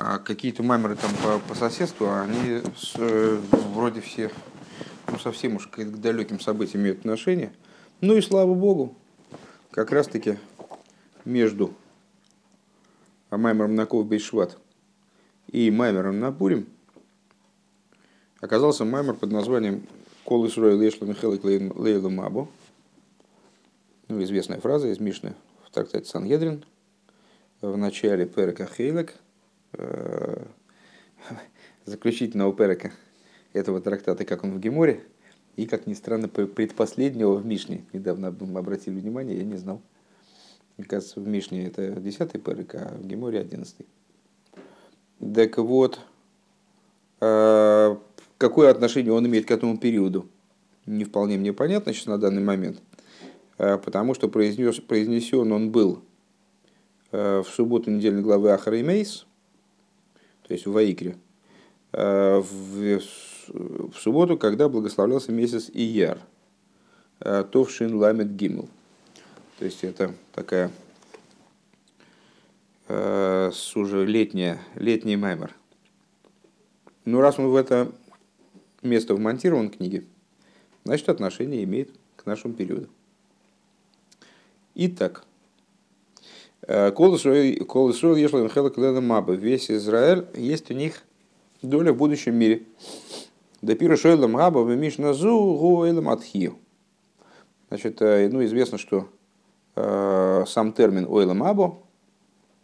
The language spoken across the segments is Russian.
А какие-то маймеры там по, по соседству, они с, э, вроде все ну, совсем уж к, к далеким событиям имеют отношение. Ну и слава богу, как раз таки между маймером на Ков Бейшват и маймером на Пурим оказался маймер под названием Кол Исруэл Ешла Михайлик Лейла Мабо. Ну, известная фраза из Мишны в трактате Сангедрин в начале Перека Хейлек, заключительного Перека этого трактата, как он в Геморе, и, как ни странно, предпоследнего в Мишне. Недавно обратили внимание, я не знал. Мне кажется, в Мишне это 10 Перек, а в Геморе 11. Так вот, э, какое отношение он имеет к этому периоду, не вполне мне понятно сейчас на данный момент, э, потому что произнес, произнесен он был Э, в субботу недельной главы Ахара и Мейс, то есть в Ваикре, э, в, в субботу, когда благословлялся месяц Ияр, э, Товшин Ламет Гимл. То есть это такая уже летняя, летний маймер. Ну, раз он в это место вмонтирован в книге, значит, отношение имеет к нашему периоду. Итак, Кол Исруэл Ешлам Хелак Маба. Весь Израиль есть у них доля в будущем мире. Допира Шойлам Раба в Мишназу Гуэлам Атхию. Значит, э, ну, известно, что э, сам термин Ойлам Або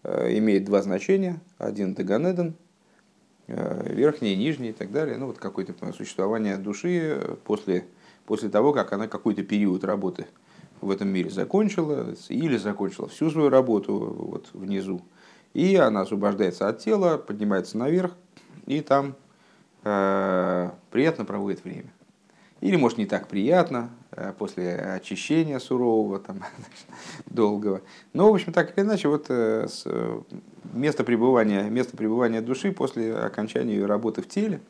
э, имеет два значения. Один это э, верхний, нижний и так далее. Ну, вот какое-то существование души после, после того, как она какой-то период работы в этом мире закончила или закончила всю свою работу вот внизу. И она освобождается от тела, поднимается наверх и там э, приятно проводит время. Или, может, не так приятно, э, после очищения сурового, там, долгого. Но, в общем, так или иначе, вот э, с, место, пребывания, место пребывания души после окончания ее работы в теле,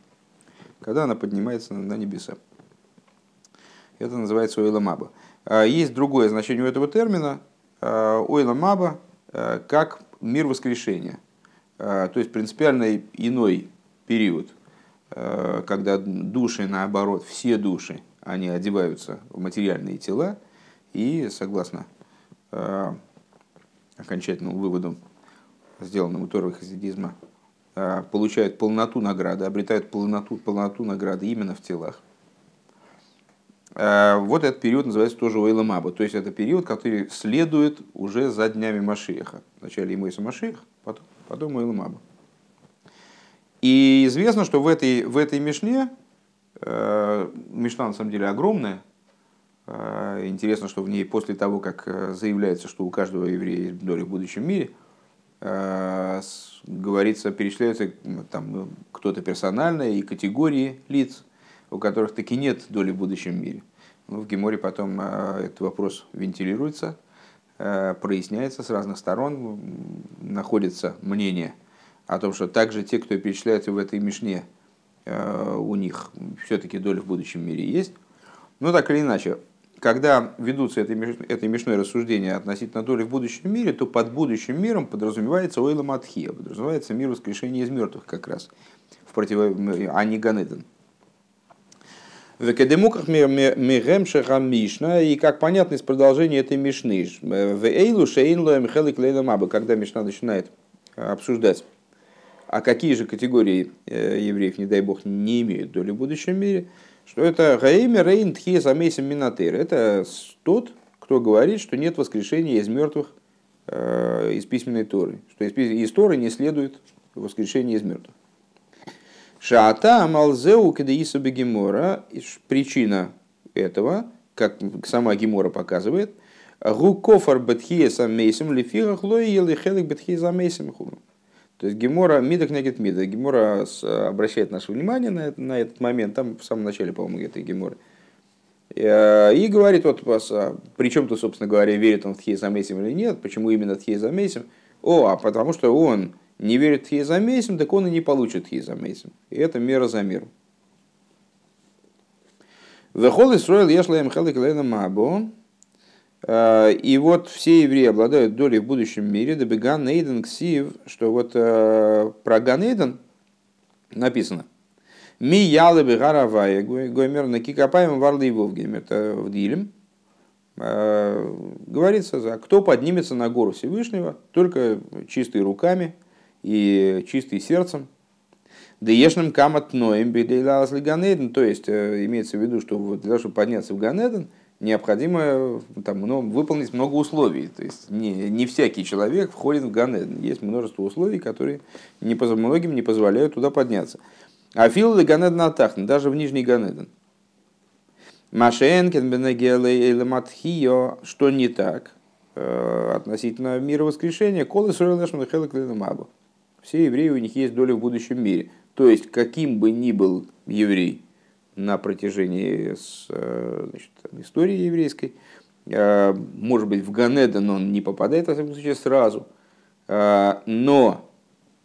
когда она поднимается на небеса. Это называется Ойламаба. А, есть другое значение у этого термина, а, ойла маба, а, как мир воскрешения. То есть принципиально иной период, когда души, наоборот, все души, они одеваются в материальные тела и, согласно окончательному выводу, сделанному Торой хасидизма, получают полноту награды, обретают полноту, полноту награды именно в телах. Э, вот этот период называется тоже Ойламаба. То есть это период, который следует уже за днями Машиеха. Вначале Имойса Машиех, потом, потом Ойламаба. И известно, что в этой, в этой Мишне, э, Мишна на самом деле огромная, э, интересно, что в ней после того, как заявляется, что у каждого еврея есть доля в будущем мире, говорится, перечисляются там кто-то персонально и категории лиц – у которых таки нет доли в будущем мире. Ну, в Геморе потом э, этот вопрос вентилируется, э, проясняется с разных сторон, находится мнение о том, что также те, кто перечисляется в этой Мишне, э, у них все-таки доля в будущем мире есть. Но так или иначе, когда ведутся этой, этой мишной рассуждения относительно доли в будущем мире, то под будущим миром подразумевается Ойла Матхия, подразумевается мир воскрешения из мертвых как раз, в против... а не Ганеден. В Академуках Мигемшеха Мишна, и как понятно из продолжения этой Мишны, в Эйлу Шейнло Михайлик Лейла когда Мишна начинает обсуждать, а какие же категории э, евреев, не дай бог, не имеют доли в будущем мире, что это Гаэми Рейн Тхиес Амейсим Минатер. Это тот, кто говорит, что нет воскрешения из мертвых э, из письменной Торы, что из, из Торы не следует воскрешение из мертвых. Шаата Малзеу Кадеиса Бегемора. Причина этого, как сама Гемора показывает, Гукофар Бетхиеса Мейсим Лефирах Лой Елихелик Бетхиеса Мейсим То есть Гемора Мидах Негет Мида. Гемора обращает наше внимание на, этот, на этот момент, там в самом начале, по-моему, этой Геморы. Э, и говорит, вот, а при чем то собственно говоря, верит он в Тхиеса Мейсим или нет, почему именно Тхиеса Мейсим? О, а потому что он не верит Хизамейсим, так он и не получит Хизамейсим. И это мера за меру. Вехол Исроил Ешлаем Хелик Лейна Мабо. И вот все евреи обладают долей в будущем мире. Дебеган Нейден Ксив, что вот про Ганейден написано. Ми ялы бы гаравая гоймер на кикапаем варлы его это в Дилем. Говорится, за кто поднимется на гору Всевышнего только чистой руками и чистым сердцем. Деешным камат ноем бедейлалас ганеден. То есть имеется в виду, что для того, чтобы подняться в Ганеден, необходимо там, ну, выполнить много условий. То есть не, не всякий человек входит в Ганеден. Есть множество условий, которые не, многим не позволяют туда подняться. А фил Ганеден Атахн, даже в Нижний Ганеден. Машенкин Бенегеле что не так э, относительно мира воскрешения, колы Суэлэшман Мабу. Все евреи, у них есть доля в будущем мире. То есть, каким бы ни был еврей на протяжении э, значит, истории еврейской, э, может быть, в Ганеден он не попадает, во всяком случае, сразу, но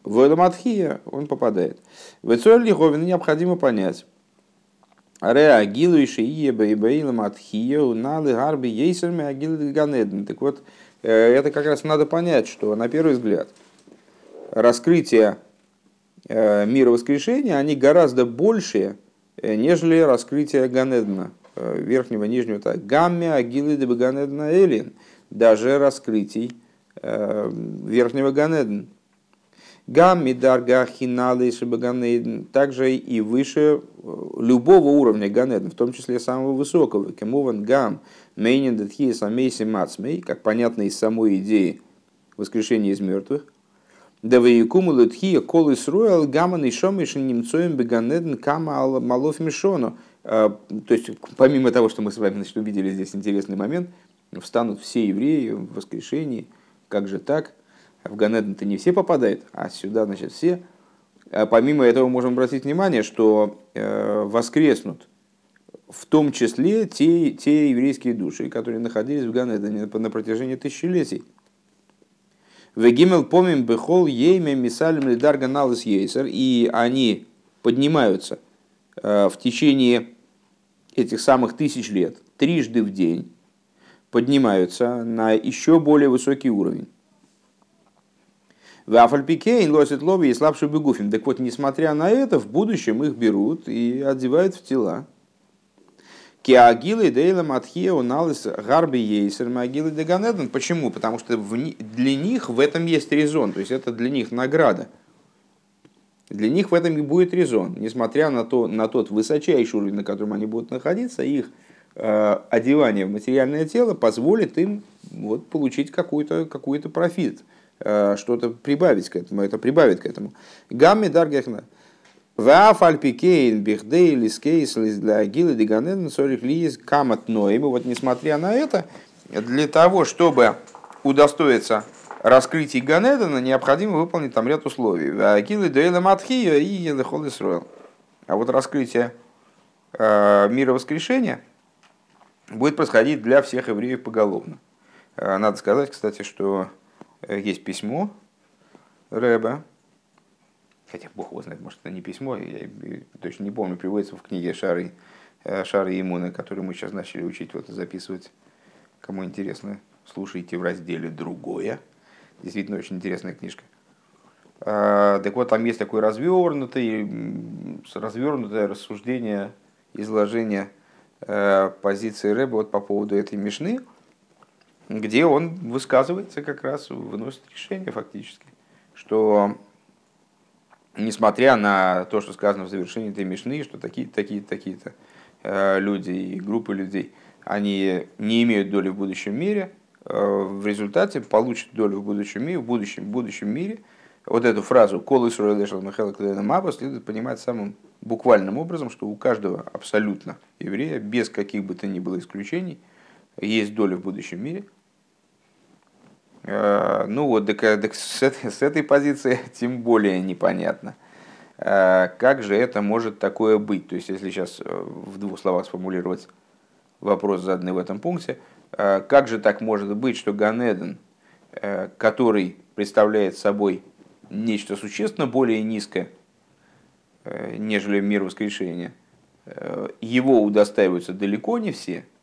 в Эламатхия он попадает. В Эцуэль необходимо понять. Ре агилу и шиеба и бейлам атхия налы гарби ейсерми агилу ганеден. Так вот, э, это как раз надо понять, что на первый взгляд раскрытие э, мира воскрешения, они гораздо большие, э, нежели раскрытие Ганедна, верхнего, нижнего, так, гамме, агилы, Ганедна, элин, даже раскрытий верхнего Ганедна. Гамми дарга хиналы шибаганейден, также и выше э, любого уровня ганеден, в том числе самого высокого. Кемован гам мейнин датхи самейси мацмей, как понятно из самой идеи воскрешения из мертвых. Да вейкуму летхия колы сруэл гаман и шомишин немцоем беганеден кама малов мишону. Э, то есть, помимо того, что мы с вами значит, увидели здесь интересный момент, встанут все евреи в воскрешении, как же так – в Ганеден-то не все попадают, а сюда, значит, все. А помимо этого можем обратить внимание, что э, воскреснут в том числе те, те еврейские души, которые находились в Ганедене на протяжении тысячелетий. Вегимел помим бехол ейме мисалим лидар ганалыс ейсер, и они поднимаются э, в течение этих самых тысяч лет, трижды в день, поднимаются на еще более высокий уровень. В Афальпикейн лосит лоби и слабший бегуфим. Так вот, несмотря на это, в будущем их берут и одевают в тела. Киагилы дейла матхия уналис гарби ейсер магилы деганеден. Почему? Потому что для них в этом есть резон. То есть это для них награда. Для них в этом и будет резон. Несмотря на, то, на тот высочайший уровень, на котором они будут находиться, их э, одевание в материальное тело позволит им вот, получить какой-то какой профит. Э, что-то прибавить к этому, это прибавит к этому. Гамми даргехна. Вафальпикейн бихдей лискейс для агилы диганен сорих лиес камат ноем. Вот несмотря на это, для того, чтобы удостоиться раскрытия Ганедана, необходимо выполнить там ряд условий. Агилы дейла матхия и елехол Исруэл. А вот раскрытие э, мира воскрешения будет происходить для всех евреев поголовно. Э, надо сказать, кстати, что Э, есть письмо Рэба, хотя Бог его знает, может, это не письмо, я точно не помню, приводится в книге Шары, э, Шары Имуна, которую мы сейчас начали учить, вот записывать. Кому интересно, слушайте в разделе «Другое». Действительно, очень интересная книжка. А, так вот, там есть такое развернутое, развернутое рассуждение, изложение э, позиции Рэба вот по поводу этой Мишны – где он высказывается как раз, выносит решение фактически, что несмотря на то, что сказано в завершении этой Мишны, что такие-то, такие-то, такие-то э, люди и группы людей, они не имеют доли в будущем мире, э, в результате получат долю в будущем мире, в будущем, в будущем мире. Вот эту фразу «Кол Исруэл Эшел Михаил Маба» следует понимать самым буквальным образом, что у каждого абсолютно еврея, без каких бы то ни было исключений, есть доля в будущем мире – ну вот, так, э, так с, этой, с этой позиции тем более непонятно. Э, как же это может такое быть? То есть, если сейчас в двух словах сформулировать вопрос, заданный в этом пункте, как же так может быть, что Ганеден, который представляет собой нечто существенно более низкое, нежели мир воскрешения, его удостаиваются далеко не все –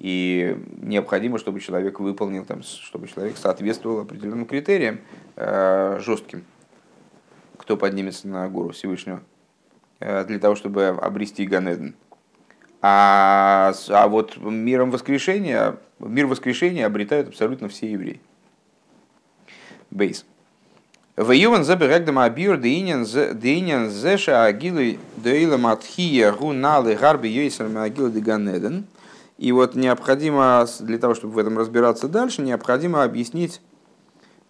И необходимо, чтобы человек выполнил, там, чтобы человек соответствовал определенным критериям э, жестким, кто поднимется на гору Всевышнего, э, для того, чтобы обрести Ганеден. А, а вот миром воскрешения, мир воскрешения обретают абсолютно все евреи. Бейс. В Юван заберегдам абир деинен зеша агилы деила матхия гуналы гарби йойсер агилы де ганеден. И вот необходимо, для того, чтобы в этом разбираться дальше, необходимо объяснить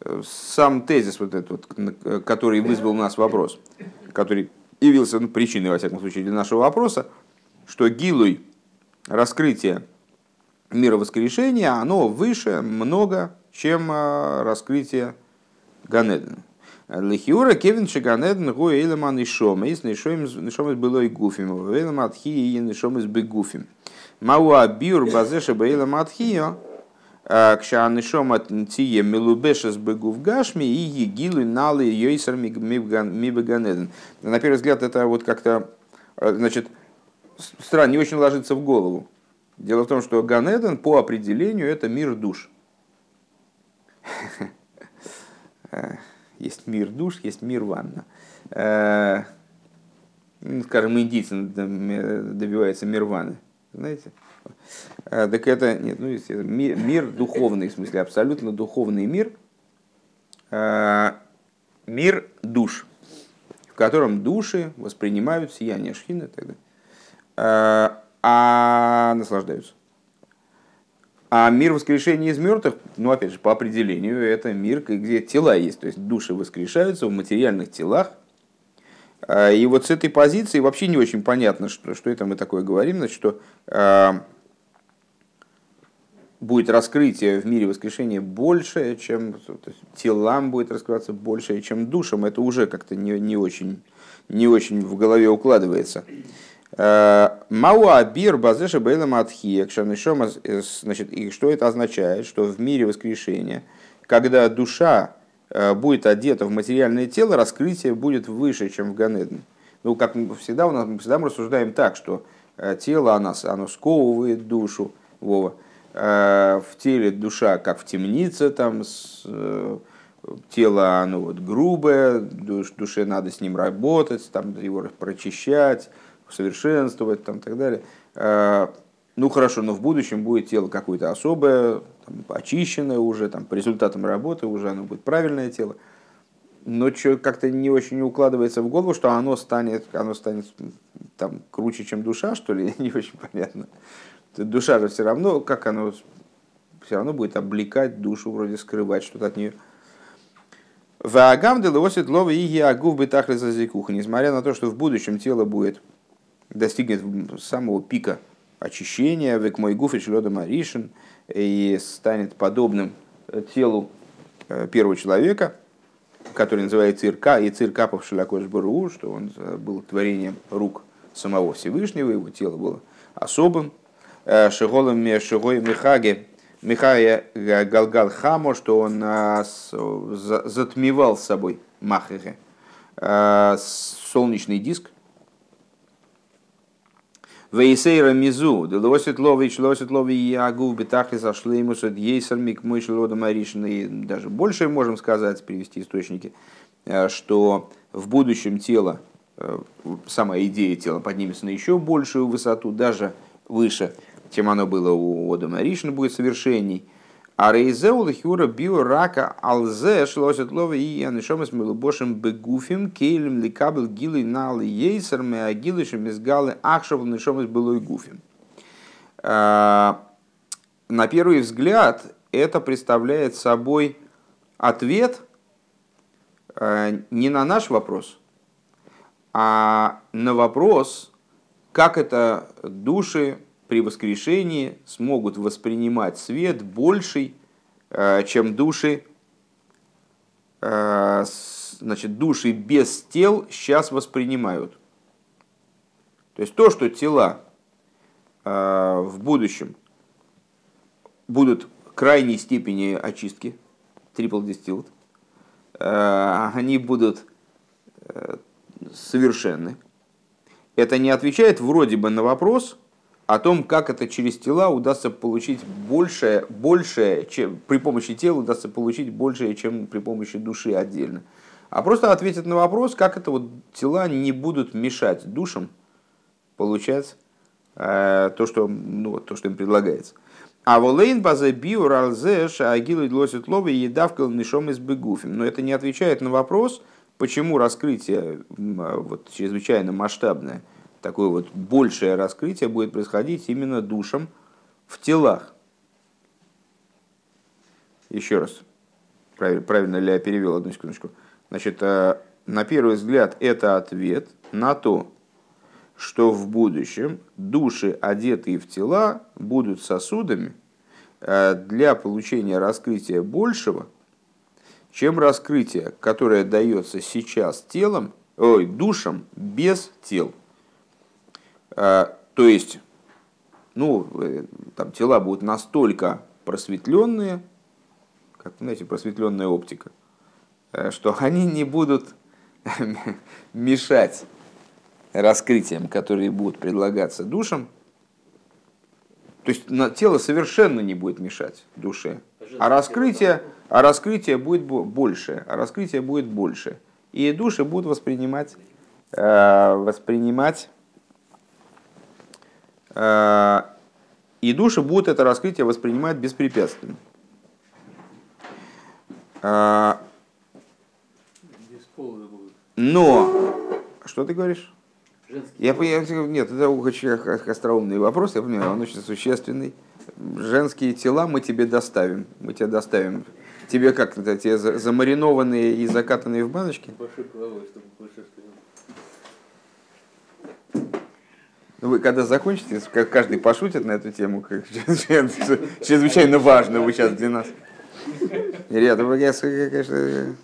э, сам тезис, вот этот, вот, который вызвал у нас вопрос, который явился ну, причиной, во всяком случае, для нашего вопроса, что гилуй, раскрытие мира воскрешения, оно выше много, чем э, раскрытие Ганедена. Лихиура Кевин Шаганеден Гу Эйлеман и Шома, из Нишом из было и Гуфим, Эйлем Атхи и Нишом из Бегуфим. Мауа Биур Базеша Бейлем Атхио, Кшанишом от Тие Милубешес Бегув Гашми и Егилу Налы Йойсер Мибеганеден. На первый взгляд это вот как-то, э, значит, странно, не очень ложится в голову. Дело в том, что Ганеден по определению это мир душ. Есть мир душ, есть мир ванна. Ну, скажем, индийцы добиваются мирваны. Знаете? Э, так это, нет, ну, мир, мир духовный, в смысле, абсолютно духовный мир. Э, мир душ, в котором души воспринимают сияние шхины и так далее. А наслаждаются. А мир воскрешения из мертвых, ну опять же, по определению, это мир, где тела есть. То есть души воскрешаются в материальных телах. А, и вот с этой позиции вообще не очень понятно, что, что это мы такое говорим. Значит, что э, будет раскрытие в мире воскрешения больше, чем телам будет раскрываться больше, чем душам. Это уже как-то не, не, очень, не очень в голове укладывается. Э, Мауа бир базеша бейла матхия, значит, и что это означает? Что в мире воскрешения, когда душа будет одета в материальное тело, раскрытие будет выше, чем в Ганедне. Ну, как всегда, у нас, мы всегда мы рассуждаем так, что э, тело, оно, оно сковывает душу, Вова. В теле душа, как в темнице, там, с, тело, оно вот грубое, душе надо с ним работать, там, его прочищать, совершенствовать там, и так далее. Ну хорошо, но в будущем будет тело какое-то особое, там, очищенное уже, там, по результатам работы уже оно будет правильное тело. Но как-то не очень укладывается в голову, что оно станет, оно станет там, круче, чем душа, что ли, не очень понятно. Душа же все равно, как оно все равно будет облекать душу, вроде скрывать что-то от нее. Ваагам делосит лова и агув бетахли за Несмотря на то, что в будущем тело будет достигнет самого пика очищения, век мой гуф и маришин, и станет подобным э, телу э, первого человека, который называется Ирка, и Циркапов Шалякош Бару, что он э, был творением рук самого Всевышнего, его тело было особым. Шиголом Шигой Михаге, Михая Галгал Хамо, что он затмевал собой Махеге, солнечный диск, Вейсейра мизу, делосит лович, лосит лови ягу, бетахли сошли ему сад ейсер мик мой маришин. И даже больше можем сказать, привести источники, э, что в будущем тело, э, сама идея тела поднимется на еще большую высоту, даже выше, чем оно было у Ода Маришина, будет совершенней. А рейзеу лихюра био рака алзе шлосит лова и анишом с милубошем бегуфим кейлем ликабел гилы налы ейсер ме агилышем из галы ахшав нишом из былой гуфим. А, на первый взгляд это представляет собой ответ а, не на наш вопрос, а на вопрос, как это души при воскрешении смогут воспринимать свет больший, э, чем души, э, значит, души без тел сейчас воспринимают. То есть то, что тела э, в будущем будут крайней степени очистки, triple distilled, они будут совершенны. Это не отвечает вроде бы на вопрос – о том, как это через тела удастся получить большее, большее чем, при помощи тела удастся получить большее, чем при помощи души отдельно. А просто ответит на вопрос, как это вот тела не будут мешать душам получать э, то, что, ну, то, что им предлагается. А волейн базе биур алзеш агилу длосит ловы едавкал нишом из бегуфим. Но это не отвечает на вопрос, почему раскрытие вот, чрезвычайно масштабное – такое вот большее раскрытие будет происходить именно душам в телах. Еще раз, правильно ли я перевел одну секундочку. Значит, э, на первый взгляд это ответ на то, что в будущем души, одетые в тела, будут сосудами э, для получения раскрытия большего, чем раскрытие, которое дается сейчас телом, ой, душам без тел. А, то есть, ну, э, там тела будут настолько просветленные, как, знаете, просветленная оптика, э, что они не будут мешать раскрытиям, которые будут предлагаться душам. То есть на тело совершенно не будет мешать душе. А раскрытие, а раскрытие будет больше. А раскрытие будет больше. И души будут воспринимать, э, воспринимать Э, и души будут это раскрытие воспринимать беспрепятственно. Э, но, что ты говоришь? Я, я, нет, это очень остроумный вопрос, я понимаю, он очень существенный. Женские тела мы тебе доставим, мы тебе доставим. Тебе как, тебе замаринованные и закатанные в баночки? Большой головой, чтобы Вы когда закончите, каждый пошутит на эту тему, как чрезвычайно важно вы сейчас для нас. Ребята, вы, конечно...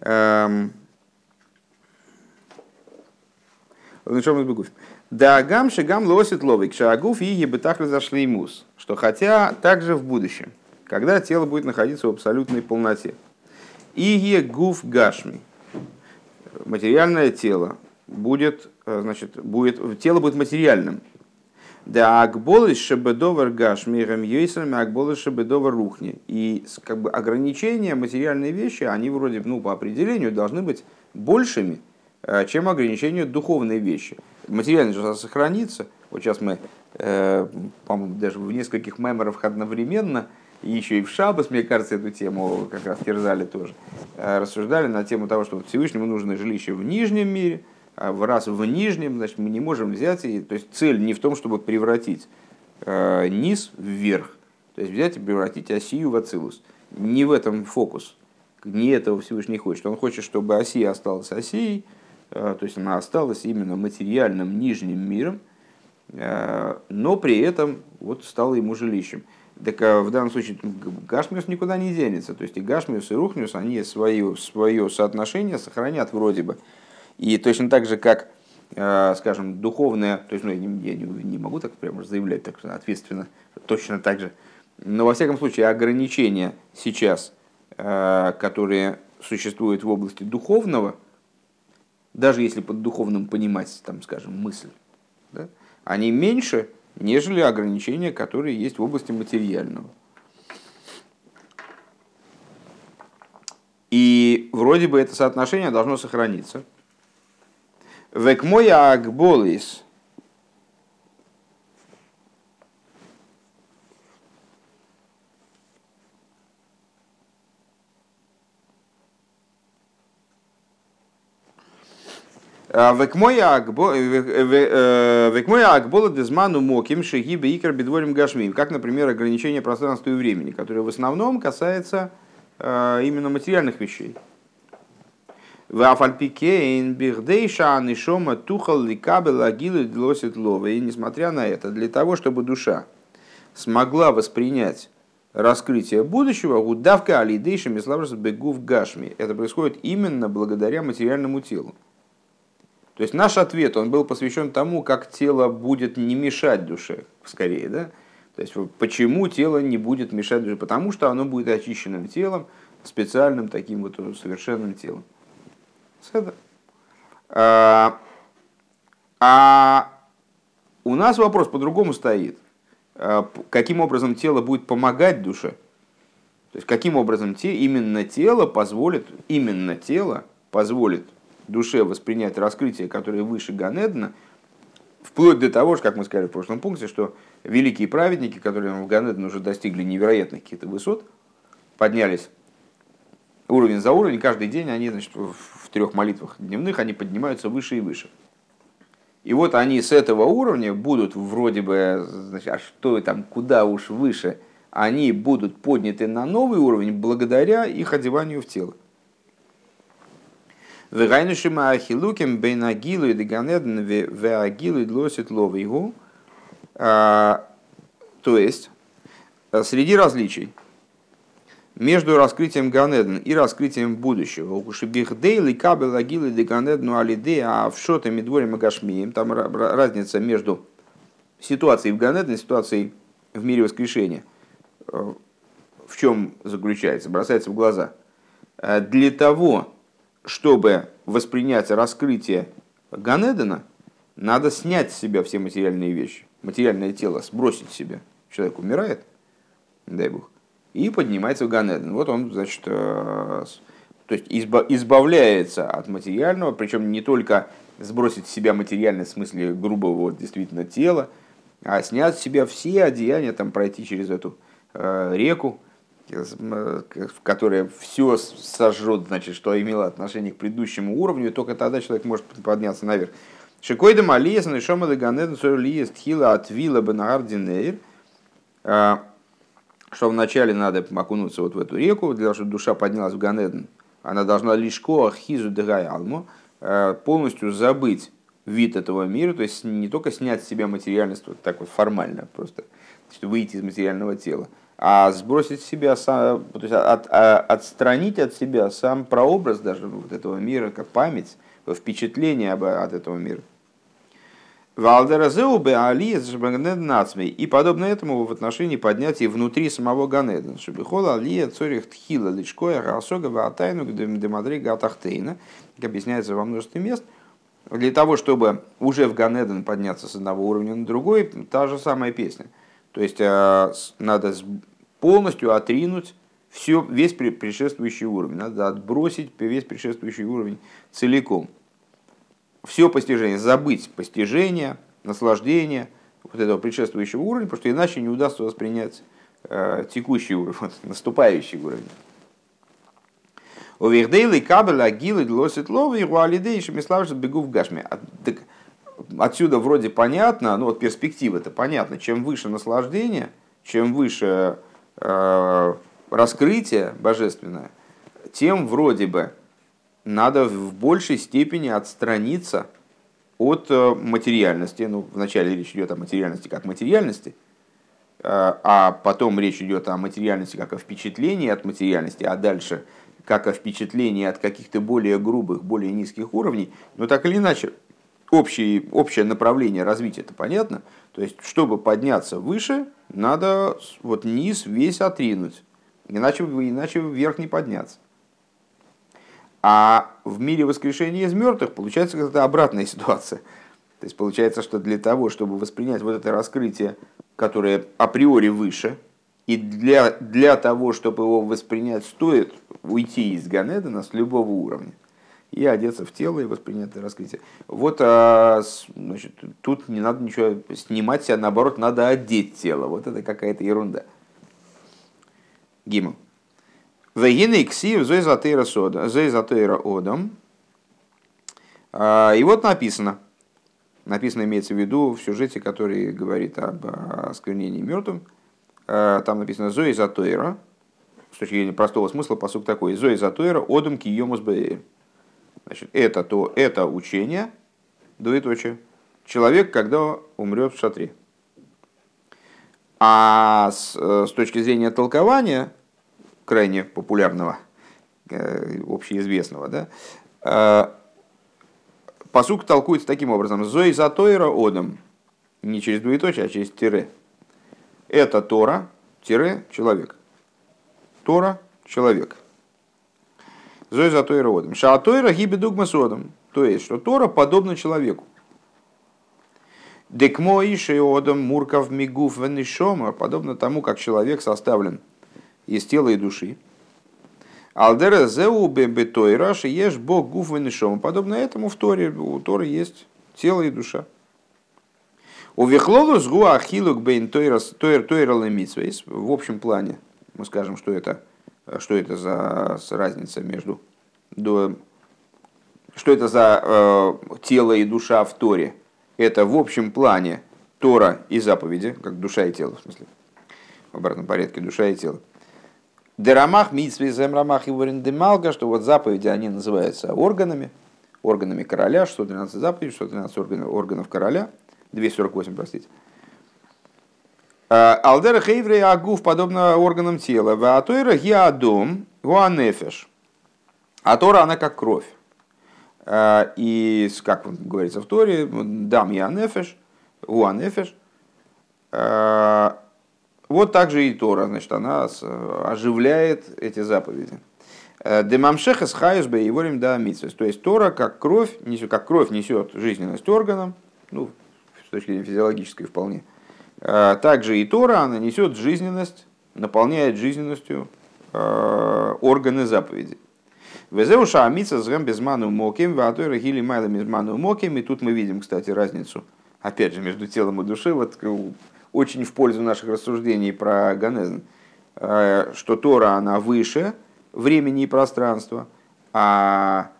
Эм... На чем мы бегу? Да гам шагам лосит ловик, шагуф и ебетах разошли мус. Что хотя также в будущем, когда тело будет находиться в абсолютной полноте. Ие гуф гашми материальное тело будет, э, значит, будет, тело будет материальным. Да акболы шебедовар гаш миром йойсами акболы шебедовар рухни. И как бы ограничения материальные вещи, они вроде, ну, по определению должны быть большими, э, чем ограничения духовные вещи. Материальность же сохранится. Вот сейчас мы, э, по-моему, даже в нескольких меморах одновременно и еще и в Шабас, мне кажется, эту тему как раз терзали тоже, э, рассуждали на тему того, что Всевышнему нужно жилище в нижнем мире, а раз в нижнем, значит, мы не можем взять, и, то есть цель не в том, чтобы превратить э, низ вверх, то есть взять и превратить Осию в Ацилус. Не в этом фокус, не этого Всевышний хочет. Он хочет, чтобы Осия осталась Осией, э, то есть она осталась именно материальным нижним миром, э, но при этом вот стала ему жилищем. Так а в данном случае Гашмиус никуда не денется. То есть и Гашмиус, и Рухмиус, они свое, свое соотношение сохранят вроде бы. И точно так же, как, э, скажем, духовное, то есть ну, я, не, я не, не могу так прямо заявлять так ответственно, точно так же. Но во всяком случае ограничения сейчас, э, которые существуют в области духовного, даже если под духовным понимать, там, скажем, мысль, да, они меньше, нежели ограничения, которые есть в области материального. И вроде бы это соотношение должно сохраниться. Век моя акболис Векмоя Акбола Дезману Моким Шегиба Икр Бедворим Гашмим, как, например, ограничение пространства и времени, которое в основном касается э, именно материальных вещей. Вафальпикейн Бихдейша Нишома Тухал Ликабел Агилы Длосит Лова. И несмотря на это, для того, чтобы душа смогла воспринять раскрытие будущего, удавка Алидейша Миславрас Бегув Гашми. Это происходит именно благодаря материальному телу. То есть наш ответ, он был посвящен тому, как тело будет не мешать душе, скорее, да? То есть почему тело не будет мешать душе? Потому что оно будет очищенным телом, специальным таким вот совершенным телом. А, а у нас вопрос по-другому стоит. А, каким образом тело будет помогать душе? То есть каким образом те, именно тело позволит, именно тело позволит душе воспринять раскрытие, которое выше Ганедна, вплоть до того, как мы сказали в прошлом пункте, что великие праведники, которые в Ганедне уже достигли невероятных каких-то высот, поднялись уровень за уровень, каждый день они значит, в трех молитвах дневных они поднимаются выше и выше. И вот они с этого уровня будут вроде бы, значит, а что там, куда уж выше, они будут подняты на новый уровень благодаря их одеванию в тело. Вегайнушима ахилуким бейнагилу и деганеден веагилу и длосит ловигу. А, то есть, среди различий между раскрытием Ганеден и раскрытием будущего. У Шибихдейл и Кабел Агилы де Ганедну Алиде, а в Шотами Дворим Агашмием, там разница между ситуацией в Ганеден и ситуацией в мире воскрешения. Э, в чем заключается? Бросается в глаза. Э, для того, чтобы воспринять раскрытие Ганедена, надо снять с себя все материальные вещи, материальное тело, сбросить с себя. Человек умирает, дай бог, и поднимается в Ганеден. Вот он, значит, э, то есть избавляется от материального, причем не только сбросить с себя материальное в смысле грубого вот, действительно тела, а снять с себя все одеяния, там, пройти через эту э, реку, которая все сожжет, значит, что имело отношение к предыдущему уровню, и только тогда человек может подняться наверх. Шикойда малиес, нишома ганеден, лиес тхила от вилла бенагардинейр, э, что вначале надо окунуться вот в эту реку, для того, чтобы душа поднялась в Ганеден, она должна лишь хизу алму э, полностью забыть вид этого мира, то есть не только снять с себя материальность вот так вот формально, просто выйти из материального тела, а сбросить себя, сам, то есть от, а, отстранить от себя сам прообраз даже вот этого мира, как память, впечатление от этого мира. Валдеразеу бе алиес нацмей. И подобно этому в отношении поднятия внутри самого Ганеден. Шебихол алия цорих тхила личкоя расога ватайну демадри гатахтейна. Как объясняется во множестве мест. Для того, чтобы уже в Ганеден подняться с одного уровня на другой, та же самая песня. То есть э, надо полностью отринуть все, весь предшествующий уровень. Надо отбросить весь предшествующий уровень целиком все постижение, забыть постижение, наслаждение вот этого предшествующего уровня, потому что иначе не удастся воспринять э, текущий уровень, наступающий уровень. Овердейлы кабель агилы длосит ловы и руалидей шемиславши бегу в гашме. Отсюда вроде понятно, ну вот перспектива это понятно, чем выше наслаждение, чем выше раскрытие божественное, тем вроде бы надо в большей степени отстраниться от э, материальности. Ну, вначале речь идет о материальности как материальности, э, а потом речь идет о материальности как о впечатлении от материальности, а дальше как о впечатлении от каких-то более грубых, более низких уровней. Но так или иначе, общее, общее направление развития это понятно. То есть, чтобы подняться выше, надо вот низ весь отринуть. Иначе, иначе вверх не подняться. А в мире воскрешения из мертвых получается какая-то обратная ситуация. То есть получается, что для того, чтобы воспринять вот это раскрытие, которое априори выше, и для, для того, чтобы его воспринять, стоит уйти из Ганедана с любого уровня и одеться в тело и воспринять раскрытие. Вот а, значит, тут не надо ничего снимать себя, наоборот, надо одеть тело. Вот это какая-то ерунда. Гимн. Вегины ксив зой затейра одам. А, и вот написано, написано имеется в виду в сюжете, который говорит об осквернении мертвым. А, там написано зой затейра, с точки зрения простого смысла посук такой, зой затейра одам киемус бэйр. Значит, это, то, это учение, двоеточие, человек, когда умрет в шатре. А с, э, с точки зрения толкования, крайне популярного, э, общеизвестного, да, э, посук толкуется таким образом. Зои за Тойра одам. Не через двоеточие, а через тире. Это Тора, тире, человек. Тора, человек. Зои за Тойра одам. Ша Тойра гиби дугма содом. То есть, что Тора подобна человеку. Декмо иши одам мурков мигуф венишома, подобно тому, как человек составлен из тела и души. Алдера зеу бетойра ешь бог гуф венишома. Подобно этому в Торе, у Торы есть тело и душа. У вихлолу сгу ахилук бейн тойра лемитсвейс. В общем плане мы скажем, что это, что это за разница между... Что это за э, тело и душа в Торе? Это в общем плане Тора и заповеди, как душа и тело, в смысле, в обратном порядке, душа и тело. Дерамах, митсвей, земрамах и варендемалга, что вот заповеди, они называются органами, органами короля, 112 заповедей, 113 органов, органов короля, 248, простите. А, Алдера хейврей агув, подобно органам тела. Ваатойра гиадом гуанефеш. А Тора, она как кровь. А, и, как говорится в Торе, дам я нефеш, уанефеш. А, вот также и Тора, значит, она оживляет эти заповеди. Демамшеха с хайсбе и ворим да То есть Тора, как кровь, несет, как кровь несет жизненность органам, ну, с точки зрения физиологической вполне. А, также и Тора, она несет жизненность, наполняет жизненностью органы заповедей. Везеуша амица с безману моким, ватойра гили майла безману моким. И тут мы видим, кстати, разницу, опять же, между телом и душой, вот очень в пользу наших рассуждений про Ганезн, э, что Тора, она выше времени и пространства, а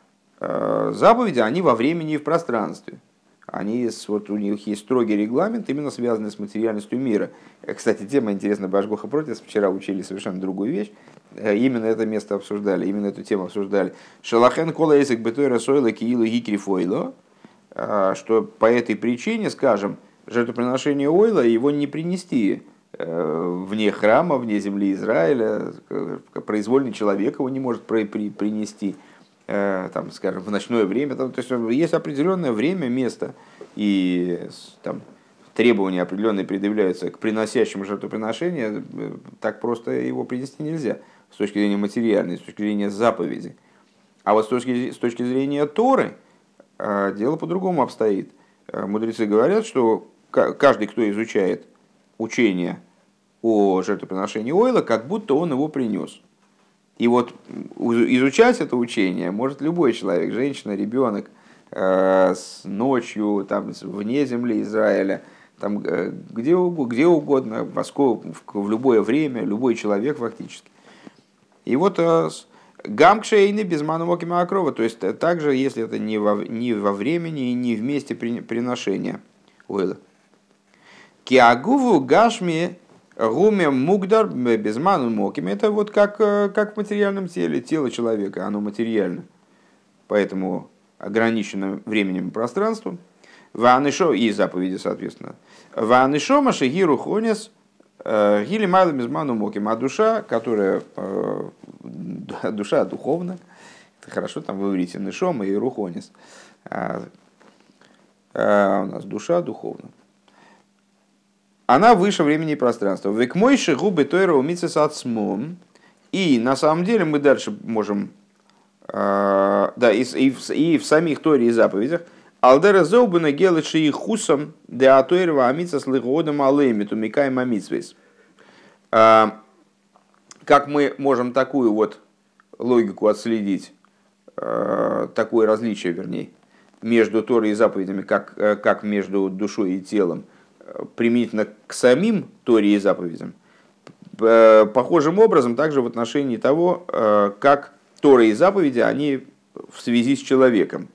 э, заповеди, они во времени и в пространстве. Они, вот у них есть строгий регламент, именно связанный с материальностью мира. Э, кстати, тема интересная, Башгоха против, вчера учили совершенно другую вещь. Э, именно это место обсуждали, именно эту тему обсуждали. Шалахен кола язык бетойра сойла киилу гикрифойло, э, что по этой причине, скажем, жертвоприношение ойла его не принести вне храма, вне земли Израиля, произвольный человек его не может принести, там, скажем, в ночное время. Там, то есть есть определенное время, место и там, требования определенные предъявляются к приносящему жертвоприношение, так просто его принести нельзя с точки зрения материальной, с точки зрения заповеди. А вот с точки, с точки зрения Торы э, дело по-другому обстоит. Э, мудрецы говорят, что каждый, кто изучает учение о жертвоприношении ойла, как будто он его принес. И вот изучать это учение может любой человек, женщина, ребенок, э, с ночью, там, вне земли Израиля, там, где, где угодно, в, в любое время, любой человек фактически. И вот э, Гамкшейны без манумоки макрова, то есть э, также, если это не во, не во времени и не в месте приношения ойла. Киагуву гашми гуме мугдар без манумоким, это вот как, э, как в материальном теле, тело человека, оно материально, поэтому ограничено временем и пространством. Ванышо и заповеди, соответственно. Ванышо машигиру хонес – Э, Гили майла мизману моким, а душа, которая э, душа духовна, это хорошо там вы говорите нишом и рухонис, а, у нас душа духовна. Она выше времени и пространства. Век мойши губы тойра умиться с отсмом. И на самом деле мы дальше можем, э, да, и, и, в, и в самих Торе и заповедях, Алдера зоубана гелыши и хусом де атуэрва амица с лыгодом алеймиту микай мамицвейс. А, как мы можем такую вот логику отследить, а, такое различие, вернее, между Торой и заповедями, как, э, как между душой и телом, применительно к самим Торе и заповедям, похожим образом также в отношении того, э, как Тора и заповеди, они в связи с человеком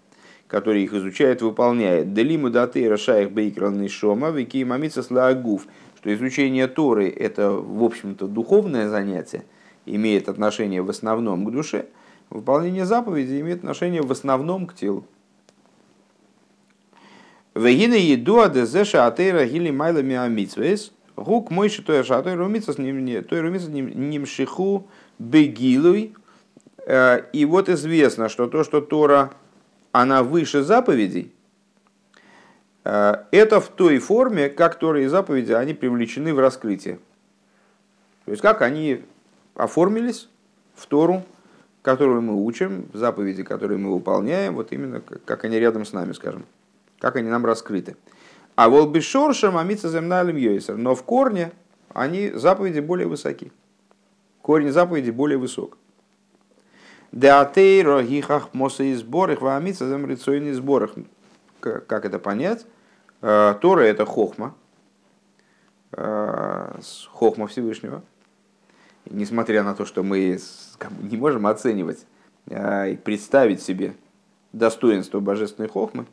который их изучает, выполняет. Делиму даты рашаях бейкранный шома, вики мамица слагув, что изучение Торы это, в общем-то, духовное занятие, имеет отношение в основном к душе, выполнение заповеди имеет отношение в основном к телу. Вегина еду адезеша атеира гили майла миамитсвес, гук мойши той шатой румица с ним той румица нимшиху бегилуй. И вот известно, что то, что Тора она выше заповедей, это в той форме, как Торы и заповеди, они привлечены в раскрытие. То есть, как они оформились в Тору, которую мы учим, заповеди, которые мы выполняем, вот именно как они рядом с нами, скажем, как они нам раскрыты. А волбишоршам амица земналим йойсер. Но в корне они заповеди более высоки. Корень заповеди более высок. Деатейро гихах моса и сборах, ваамица замрицойный сборах. Как это понять? Э, Тора это хохма, э, хохма Всевышнего. Несмотря на то, что мы не можем оценивать э, и представить себе достоинство божественной хохмы,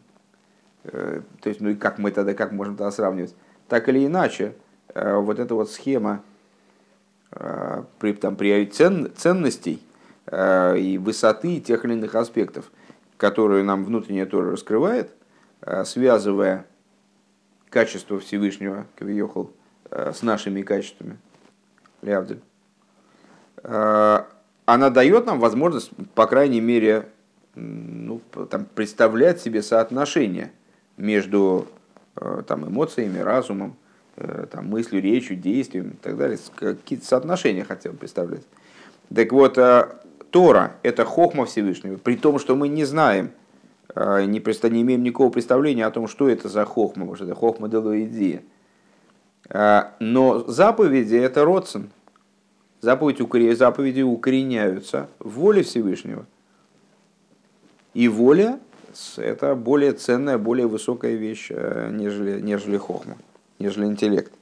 то есть, ну и как мы тогда, как можем тогда сравнивать? Так или иначе, вот эта вот схема при, там, при цен, ценностей и высоты тех или иных аспектов, которые нам внутренняя Тора раскрывает, связывая качество Всевышнего, Кавиохал, э, с нашими качествами, Лявдель, э, она дает нам возможность, по крайней мере, ну, там, представлять себе соотношение между э, там, эмоциями, разумом, там, мыслью, речью, действием и так далее. Какие-то соотношения хотел представлять. Так вот, Тора – это хохма Всевышнего, при том, что мы не знаем – не, не имеем никакого представления о том, что это за хохма, может, это хохма. А, но заповеди – это родствен. Заповеди, заповеди укореняются в воле Всевышнего. И воля – это более ценная, более высокая вещь, э, нежели, нежели хохма, нежели интеллект.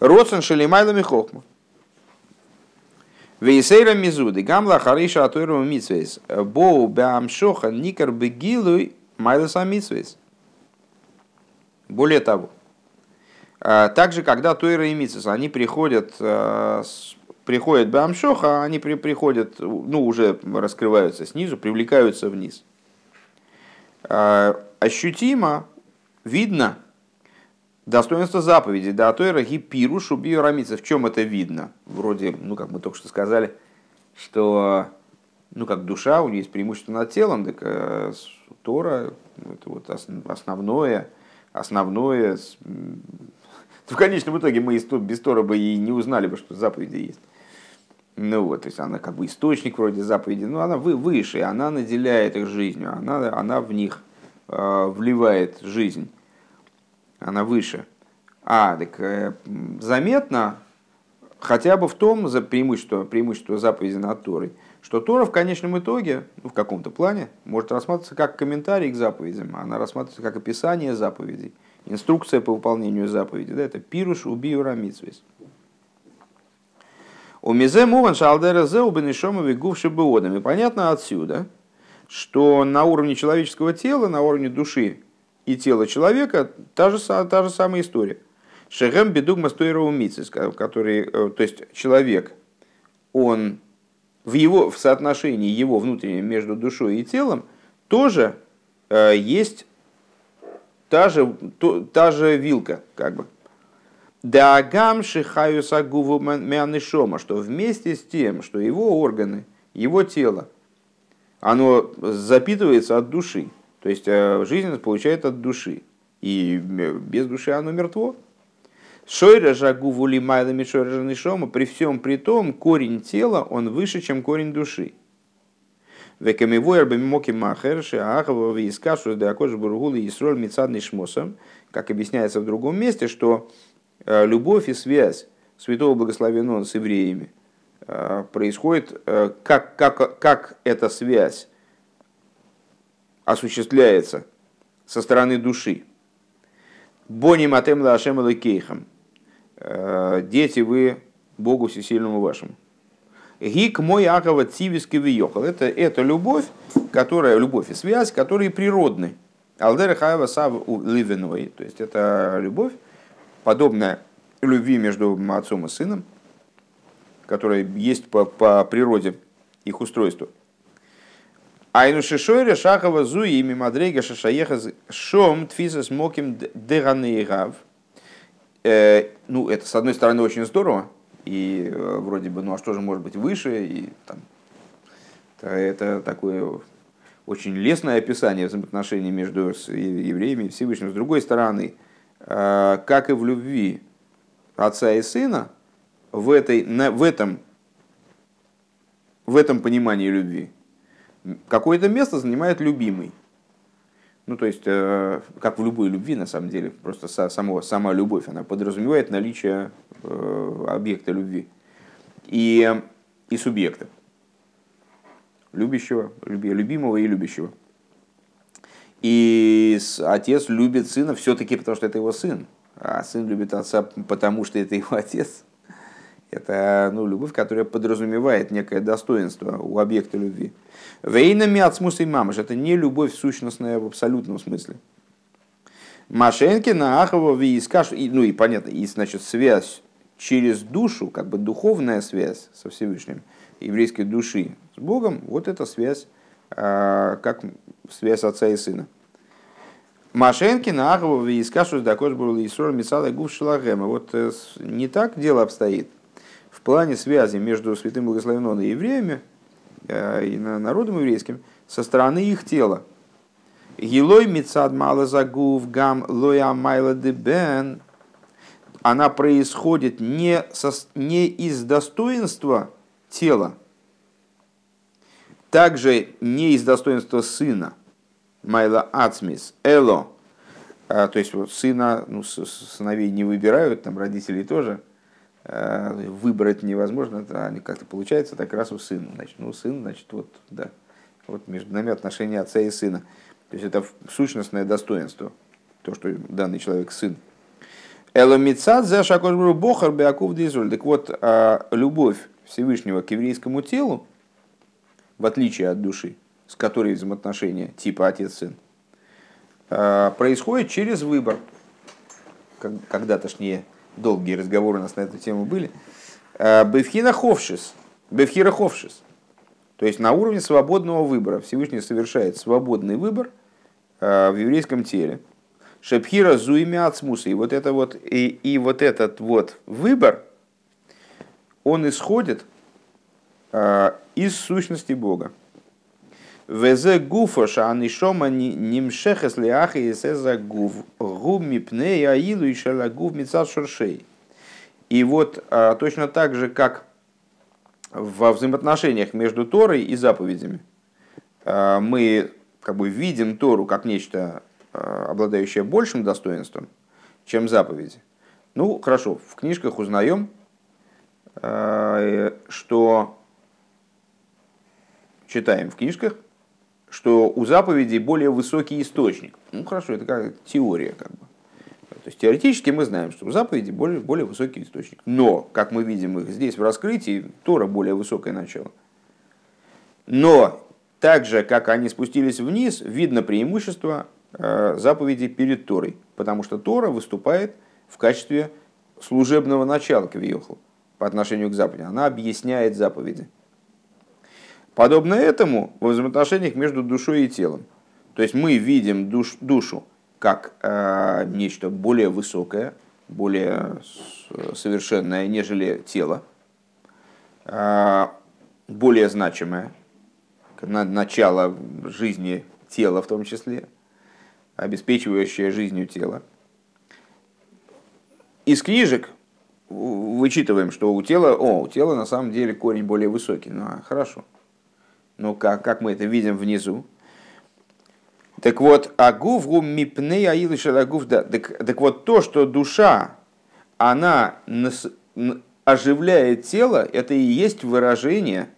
Родствен шелимайлами хохма. Вейсейра мизуды, гамла хариша атуэру митсвейс, боу беамшоха никар бегилуй майласа митсвейс. Более того, а, также когда Тойра и Митсис, они приходят, а, приходят Бамшоха, они при, приходят, ну, уже раскрываются снизу, привлекаются вниз. А, ощутимо, видно, Достоинство заповеди. Да, то и пиру шубию рамица. В чем это видно? Вроде, ну, как мы только что сказали, что ну, как душа, у нее есть преимущество над телом, так э, Тора, это вот основное, основное. В конечном итоге мы без Тора бы и не узнали бы, что заповеди есть. Ну вот, то есть она как бы источник вроде заповеди, но она выше, она наделяет их жизнью, она, она в них э, вливает жизнь она выше. А, так э, заметно хотя бы в том за преимущество, преимущество заповеди над Торой, что Тора в конечном итоге, ну, в каком-то плане, может рассматриваться как комментарий к заповедям, она рассматривается как описание заповедей, инструкция по выполнению заповедей. Да, это пируш убию рамицвис. У мизе муван шалдера зе убенешомови гувши И понятно отсюда, что на уровне человеческого тела, на уровне души и тело человека та же, та же самая история. Шехем бедугма стоирова мицис, который, э, то есть человек, он в, его, в соотношении его внутреннем между душой и телом тоже э, есть та же, то, та же вилка, как бы. Дагам шихаю сагуву мянышома, что вместе с тем, что его органы, его тело, оно запитывается от души, то есть э, жизнь получает от души. И без души оно мертво. Шойра жагу вули майлами шойра нишома, при всем при том, корень тела, он выше, чем корень души. Векамивойр бемимоки махерши, ахава вискашу да акош бургулы и сроль мицадный шмосом, как объясняется в другом месте, что любовь и связь святого благословенного с евреями э, происходит, как, как, как эта связь осуществляется со стороны души. Бони матем лашем кейхам. Э, дети вы Богу всесильному вашему. Гик мой акова цивиски виехал. Это, это любовь, которая, любовь и связь, которые природны. Алдер хаева сав. То есть это любовь, подобная любви между отцом и сыном, которая есть по, по природе их устройства. Айну шишойре шахова зуи ими мадрега шашаеха шом тфисас моким деганейгав. Э, ну, это, с одной стороны, очень здорово, и э, вроде бы, ну а что же может быть выше, и там, это такое очень лестное описание взаимоотношений между евреями и Всевышним. С другой стороны, как и в любви отца и сына, в, этой, в этом в этом понимании любви. Какое-то место занимает любимый. Ну, то есть, э, как в любой любви, на самом деле, просто само, сама любовь, она подразумевает наличие э, объекта любви и, и субъекта. Любящего, любимого и любящего. И отец любит сына все-таки потому, что это его сын. А сын любит отца потому, что это его отец. Это ну, любовь, которая подразумевает некое достоинство у объекта любви. Вейнами от и мамаш. Это не любовь сущностная в абсолютном смысле. Машенки на Ахово вискаш. Ну и понятно, и значит связь через душу, как бы духовная связь со Всевышним, еврейской души с Богом, вот эта связь, а, как связь отца и сына. Машенки на Ахово вискашу дакош был Исрор Мисала Гуф Шалагема. Вот э, не так дело обстоит в плане связи между святым благословенным и евреями, э, и народом еврейским, со стороны их тела. Гилой мицад мала загув гам лоя майла де бен. Она происходит не, со, не из достоинства тела, также не из достоинства сына, майла ацмис, эло, а, то есть вот сына, ну, сыновей не выбирают, там родителей тоже – Э, выбрать невозможно, это как-то получается так раз у сына. Значит, ну, сын, значит, вот, да, вот между нами отношения отца и сына. То есть это сущностное достоинство, то, что данный человек сын. Эломицад за шакошбру бохар беакув дизуль. Так вот, а, любовь Всевышнего к еврейскому телу, в отличие от души, с которой взаимоотношения типа отец-сын, а, происходит через выбор. Когда, точнее, долгие разговоры у нас на эту тему были. Э, Бевхина ховшис. Бевхира ховшис. То есть на уровне свободного выбора. Всевышний совершает свободный выбор э, в еврейском теле. Шепхира зуими ацмуса. И вот, это вот, и, и вот этот вот выбор, он исходит из сущности Бога. Везе гуфа шанишома нимшехес лиахи и сеза гув губ мипне аилу и шала гув мицат шуршей. И вот а, точно так же, как во взаимоотношениях между Торой и заповедями, а, мы как бы видим Тору как нечто, а, обладающее большим достоинством, чем заповеди. Ну, хорошо, в книжках узнаем, что читаем в книжках, что у заповедей более высокий источник. Ну хорошо, это как теория как бы. То есть теоретически мы знаем, что у заповедей более, более высокий источник. Но, как мы видим их здесь в раскрытии, Тора более высокое начало. Но так же, как они спустились вниз, видно преимущество э, заповедей перед Торой. Потому что Тора выступает в качестве служебного начала Кавиохал по отношению к заповеди. Она объясняет заповеди. Подобно этому во взаимоотношениях между душой и телом. То есть мы видим душ, душу как э, нечто более высокое, более совершенное, нежели тело, э, более значимое, начало жизни тела в том числе, обеспечивающее жизнью тела. Из книжек вычитываем, что у тела, о, у тела на самом деле корень более высокий. Ну, а, хорошо. Ну, как, как мы это видим внизу. Так вот, агувгу мипней аилыша агув да. Так, так вот, то, что душа, она нас, оживляет тело, это и есть выражение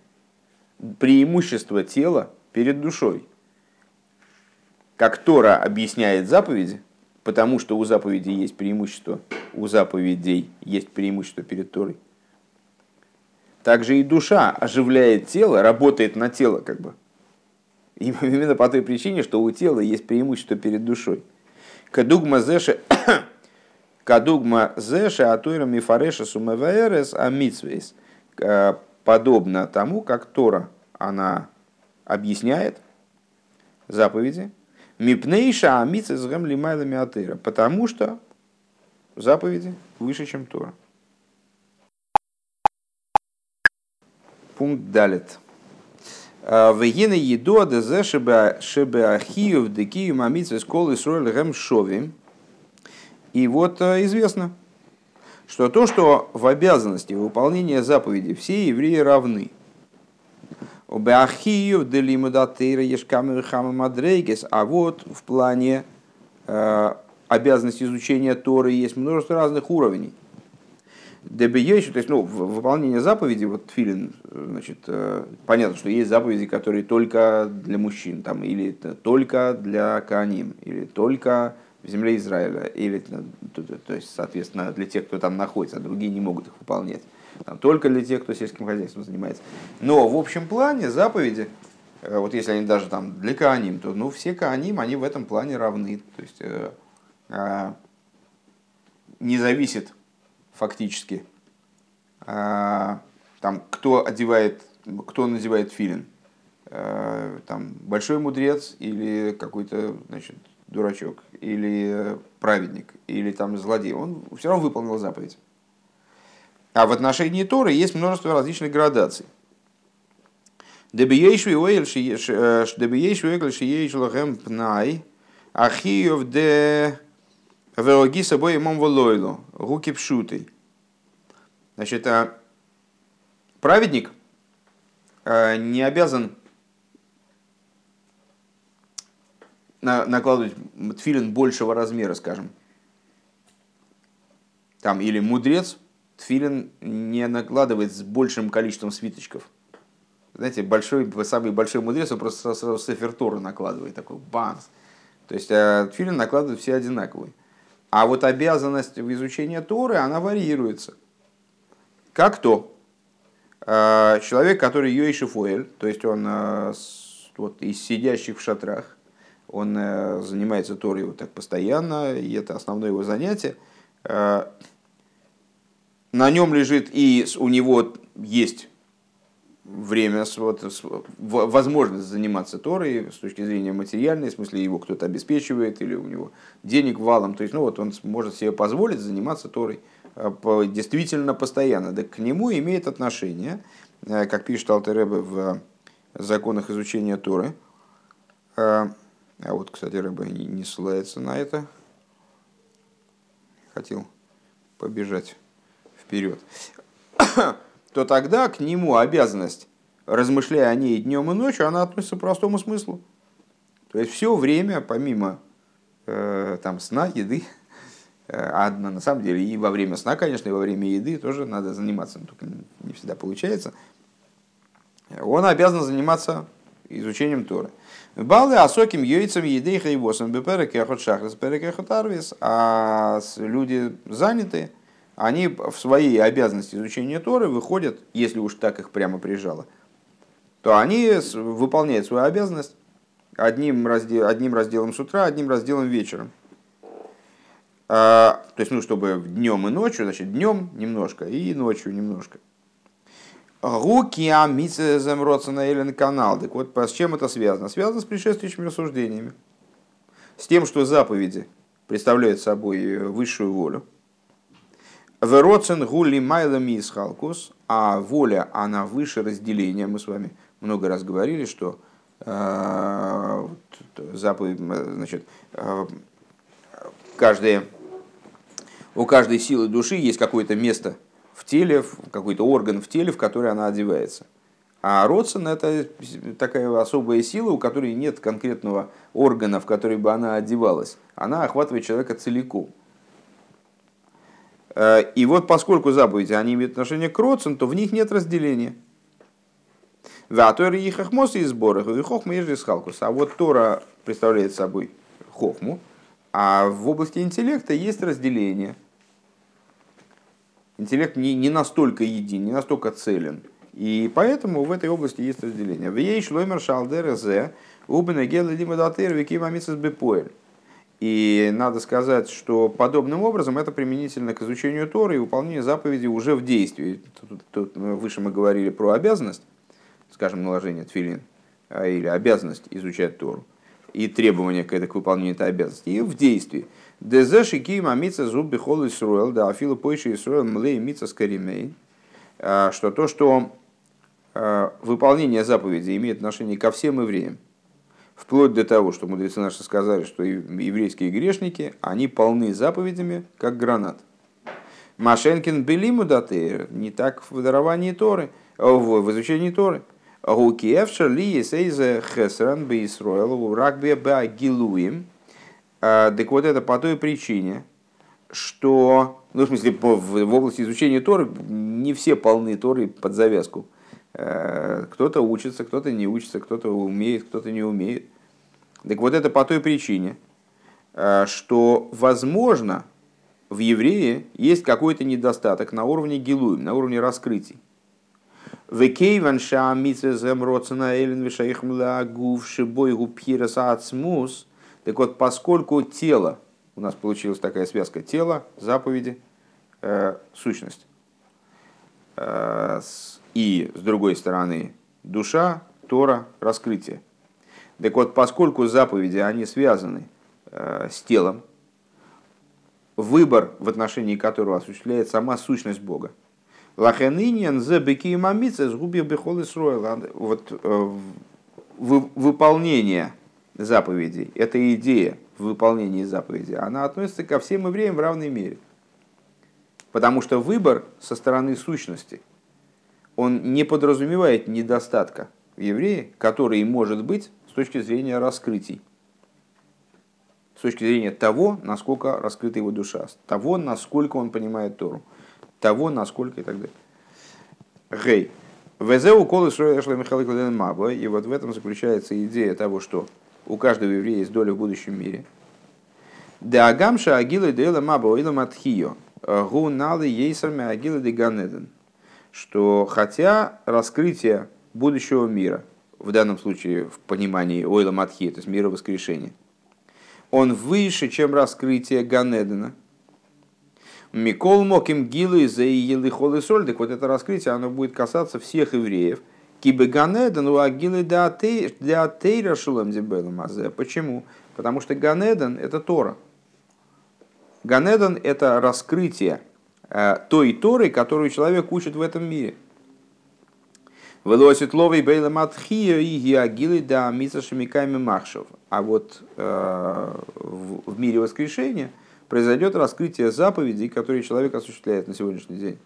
преимущества тела перед душой. Как Тора объясняет заповеди, потому что у заповедей есть преимущество, у заповедей есть преимущество перед Торой. Также и душа оживляет тело, работает на тело как бы. И именно по той причине, что у тела есть преимущество перед душой. Кадугма зеше Кадугма зеше атуира мифареша сумеваэрес амитсвейс. Подобно тому, как Тора, она объясняет заповеди. Мипнейша амитсвейс гэм лимайлами атыра. Потому что заповеди выше, чем Тора. Пункт далит. А, Вегина еду адазе шебеахиев декию мамитсвес кол Исруэль гэм шовим. И вот а, известно, что то, что в обязанности выполнения заповеди все евреи равны. Обеахию делиму датыра ешкамы хама мадрейгес. А вот в плане э, обязанности изучения Торы есть множество разных уровней. Дебиейшу, то есть, ну, выполнение заповеди, вот филин, значит, э, понятно, что есть заповеди, которые только для мужчин, там, или только для каним, или только в земле Израиля, или, то, есть, соответственно, для тех, кто там находится, а другие не могут их выполнять. Там, только для тех, кто сельским хозяйством занимается. Но в общем плане заповеди, э, вот если они даже там для Кааним, то ну, все Кааним, они в этом плане равны. То есть э, э, не зависит фактически, а, там, кто одевает, кто надевает филин. А, там, большой мудрец или какой-то значит, дурачок, или праведник, или там злодей. Он все равно выполнил заповедь. А в отношении Торы есть множество различных градаций. Дебиейшу пнай, ахиев де Велоги собой имам волойлу, руки пшутой. Значит, а праведник а, не обязан накладывать тфилин большего размера, скажем. Там, или мудрец тфилин не накладывает с большим количеством свиточков. Знаете, большой, самый большой мудрец, он просто сразу сефертуру накладывает, такой банс. То есть а тфилин накладывают все одинаковые. А вот обязанность в изучении Торы, она варьируется. Как то? А, человек, который Йоишифуэль, то есть он а, вот, из сидящих в шатрах, он а, занимается Торой вот так постоянно, и это основное его занятие. На нем лежит и у него есть время, вот, возможность заниматься Торой с точки зрения материальной, в смысле его кто-то обеспечивает или у него денег валом, то есть ну, вот он может себе позволить заниматься Торой э, действительно постоянно. Да к нему имеет отношение, э, как пишет Алтеребе в законах изучения Торы, э, а вот, кстати, Рэбе не ссылается на это, хотел побежать вперед то тогда к нему обязанность, размышляя о ней днем и ночью, она относится к простому смыслу. То есть все время, помимо э, там, сна, еды, э, а на самом деле и во время сна, конечно, и во время еды тоже надо заниматься, но только не всегда получается, он обязан заниматься изучением Торы. Балы асоким йойцам еды и хейвосом беперекехот шахрис перекехот арвис, а люди заняты, они в своей обязанности изучения Торы выходят, если уж так их прямо прижало, то они выполняют свою обязанность одним, раздел, одним разделом с утра, одним разделом вечером. А, то есть, ну, чтобы днем и ночью, значит, днем немножко и ночью немножко. Руки амицезем на Элен канал. Так вот, с чем это связано? Связано с предшествующими рассуждениями. С тем, что заповеди представляют собой высшую волю, Вероцен гули майла мисхалкус, а воля, она выше разделения. Мы с вами много раз говорили, что э, заповедь, значит, э, каждая, у каждой силы души есть какое-то место в теле, какой-то орган в теле, в который она одевается. А родсен – это такая особая сила, у которой нет конкретного органа, в который бы она одевалась. Она охватывает человека целиком. Э, и вот поскольку заповеди, они имеют отношение к родцам, то в них нет разделения. Ватор и хохмос и сборах, и хохма и халкус. А вот Тора представляет собой хохму, а в области интеллекта есть разделение. Интеллект не, не настолько един, не настолько целен. И поэтому в этой области есть разделение. В ей шлоймер шалдер зе, убена гела лимадатер викима мисас бепоэль. И надо сказать, что подобным образом это применительно к изучению Торы и выполнению заповедей уже в действии. Тут, тут выше мы говорили про обязанность, скажем, наложение тфилин, а, или обязанность изучать Тору, и требования к, это, к выполнению этой обязанности, и в действии. Дезе шики мамица зуб бихол Исруэл, да афила пойши Исруэл млей мица скаримей, а, что то, что а, выполнение заповедей имеет отношение ко всем евреям, Вплоть до того, что мудрецы наши сказали, что еврейские грешники, они полны заповедями, как гранат. Машенкин белиму даты, не так в даровании Торы, в, в изучении Торы. Гукиевшер ли есейзе хесран бы Исроэл рагбе ба гилуим. Так вот это по той причине, что, ну, в смысле, в области изучения Торы не все полны Торы под завязку. Э, кто-то учится, кто-то не учится, кто-то умеет, кто-то не умеет. Так вот это по той причине, э, что, возможно, в еврее есть какой-то недостаток на уровне гилуем, на уровне раскрытий. Так вот, поскольку тело, у нас получилась такая связка, тело, заповеди, э, сущность. Э, и, с другой стороны, душа, Тора, раскрытие. Так вот, поскольку заповеди, они связаны э, с телом, выбор, в отношении которого осуществляет сама сущность Бога. Лахениньян за беки мамица сгубил бехол Вот э, выполнение заповедей, эта идея в выполнении заповедей, она относится ко всем евреям в равной мере. Потому что выбор со стороны сущности – он не подразумевает недостатка в еврее, который может быть с точки зрения раскрытий. С точки зрения того, насколько раскрыта его душа, того, насколько он понимает Тору, того, насколько и так далее. Гей. Везеу колы Маба. И вот в этом заключается идея того, что у каждого еврея есть доля в будущем мире. Да агамша агилы дела маба ойла матхио. Гу налы ейсарми агилы де ганеден что хотя раскрытие будущего мира, в данном случае в понимании Ойла Матхи, то есть мира воскрешения, он выше, чем раскрытие Ганедена. Микол Моким Гилы за Елихол и Соль, так вот это раскрытие, оно будет касаться всех евреев. Кибе Ганеден у Агилы для Тейра Шулам Мазе. Почему? Потому что Ганеден – это Тора. Ганеден – это раскрытие той Торы, которую человек учит в этом мире. Велосит ловый бейла и гиагилы да миса шамиками махшев. А вот э, в мире воскрешения произойдет раскрытие заповедей, которые человек осуществляет на сегодняшний день.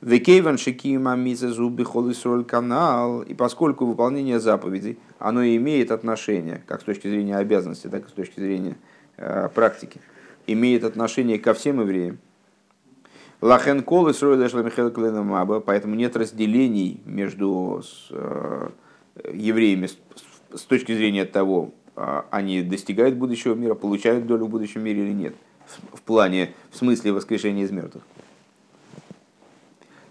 Векейван шикима зубы холисроль канал. И поскольку выполнение заповедей, оно имеет отношение, как с точки зрения обязанности, так и с точки зрения э, практики, имеет отношение ко всем евреям, Лахен колы маба, поэтому нет разделений между э, евреями с точки зрения того, а, они достигают будущего мира, получают долю в будущем мире или нет, в плане, в смысле воскрешения из мертвых.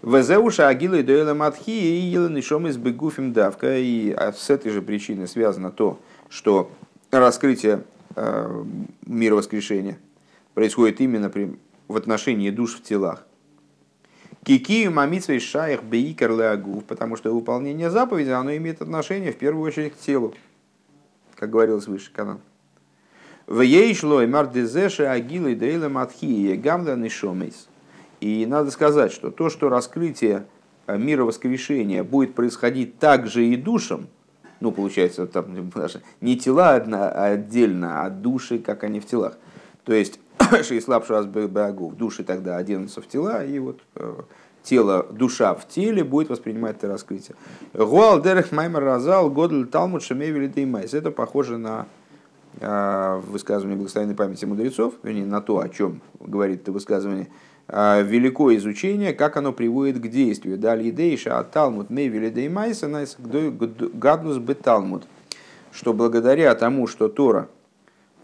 Везеуша агилы дуэла матхи и еленишом из бегуфим давка. И а с этой же причиной связано то, что раскрытие э, мира воскрешения происходит именно при в отношении душ в телах. Кикию мамитсвей шаях бейкер леагув, потому что выполнение заповеди, оно имеет отношение в первую очередь к телу, как говорилось выше канал. В ей и мардезеши агилы дейла матхии гамда нишомейс. И надо сказать, что то, что раскрытие э, мира воскрешения будет происходить также и душам, ну, получается, там не тела одна, а отдельно, а души, как они в телах. То есть Шейслаб Шуаз Багув, души тогда оденутся в тела, и вот э, тело, душа в теле будет воспринимать это раскрытие. והוא על דרך מאמר רז״ל גדול תלמוד שמביא לידי מעשה. Это похоже на э, высказывание благословенной памяти мудрецов, вернее, на то, о чем говорит это высказывание, э, великое изучение, как оно приводит к действию. דעל ידי זה שהתלמוד מביא לידי מעשה, גדלות בתלמוד. Что благодаря тому, что Тора,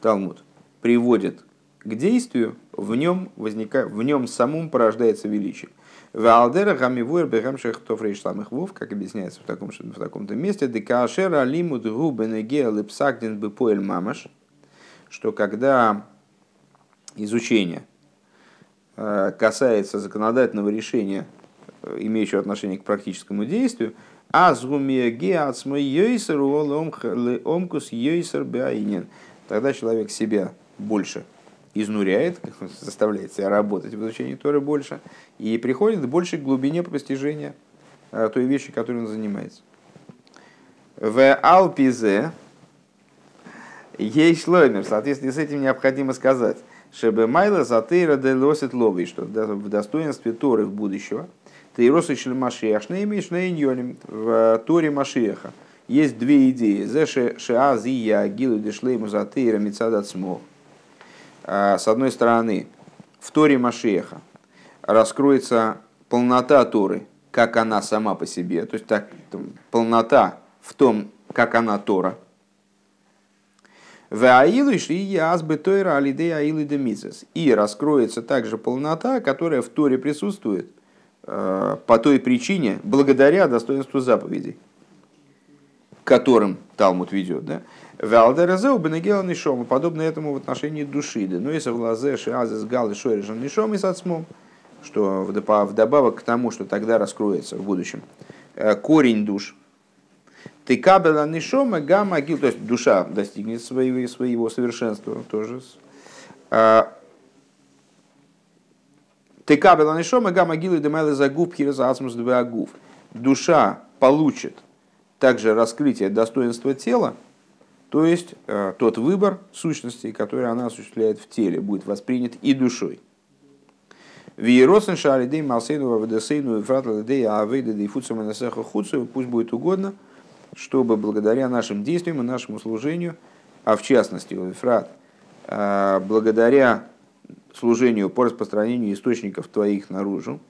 Талмуд, приводит к действию, в нем, возникает, в нем самом порождается величие. Валдера гамивуэр бегамших тофрейшламых вов, как объясняется в, таком, в таком-то месте, декашера алимуд губенеге лепсагдин бепоэль мамаш, что когда изучение э, касается законодательного решения, э, имеющего отношение к практическому действию, омкус тогда человек себя больше изнуряет, заставляет себя работать в изучении Торы больше, и приходит к большей глубине постижения э, той вещи, которой он занимается. В Алпизе ей шлоймер, в соответствии с этим необходимо сказать, чтобы майла затейра делосит лови, что в достоинстве Торы в будущего, Тейросы Шельмашиях, Шнейми, Шнейньоним, в Торе Машиеха. Есть две идеи. Зеше Шеазия Гилу Дешлейму Затейра Мицадацмо. С одной стороны, в Торе Машиеха раскроется полнота Торы, как она сама по себе, то есть так, там, полнота в том, как она Тора. И раскроется также полнота, которая в Торе присутствует э, по той причине, благодаря достоинству заповедей, которым Талмуд ведет. Да? Валдерезеу бенегела нишома, подобно этому в отношении души. Да, ну если в лазе шиазес гал и шорежан нишом и сацмом, что вдобавок к тому, что тогда раскроется в будущем, э, корень душ. Ты кабела нишома гамма гил, то есть душа достигнет своего, своего совершенства тоже. А, Ты кабела нишома гамма гил и демайлы за губ хирза ацмус гуф. Душа получит также раскрытие достоинства тела, то есть э, тот выбор сущности, который она осуществляет в теле, будет воспринят и душой. Виеросен шаридей малсейну вавдесейну и авейда и фуцаманасеха хуцу, пусть будет угодно, чтобы благодаря нашим действиям и нашему служению, а в частности, Фрат, э, благодаря служению по распространению источников твоих наружу,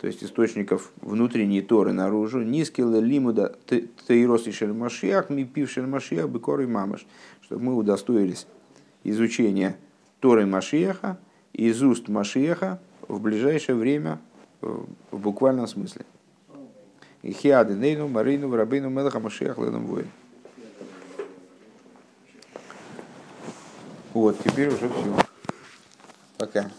то есть источников внутренней Торы наружу, низкий лимуда тейрос и шельмашиах, ми пив шельмашиах, бекор и мамаш, чтобы мы удостоились изучения Торы Машиаха из уст Машиаха в ближайшее время э, в буквальном смысле. И хиады нейну, марину, рабину, мелаха, Машиах, леном воин. Вот, теперь уже все. Пока.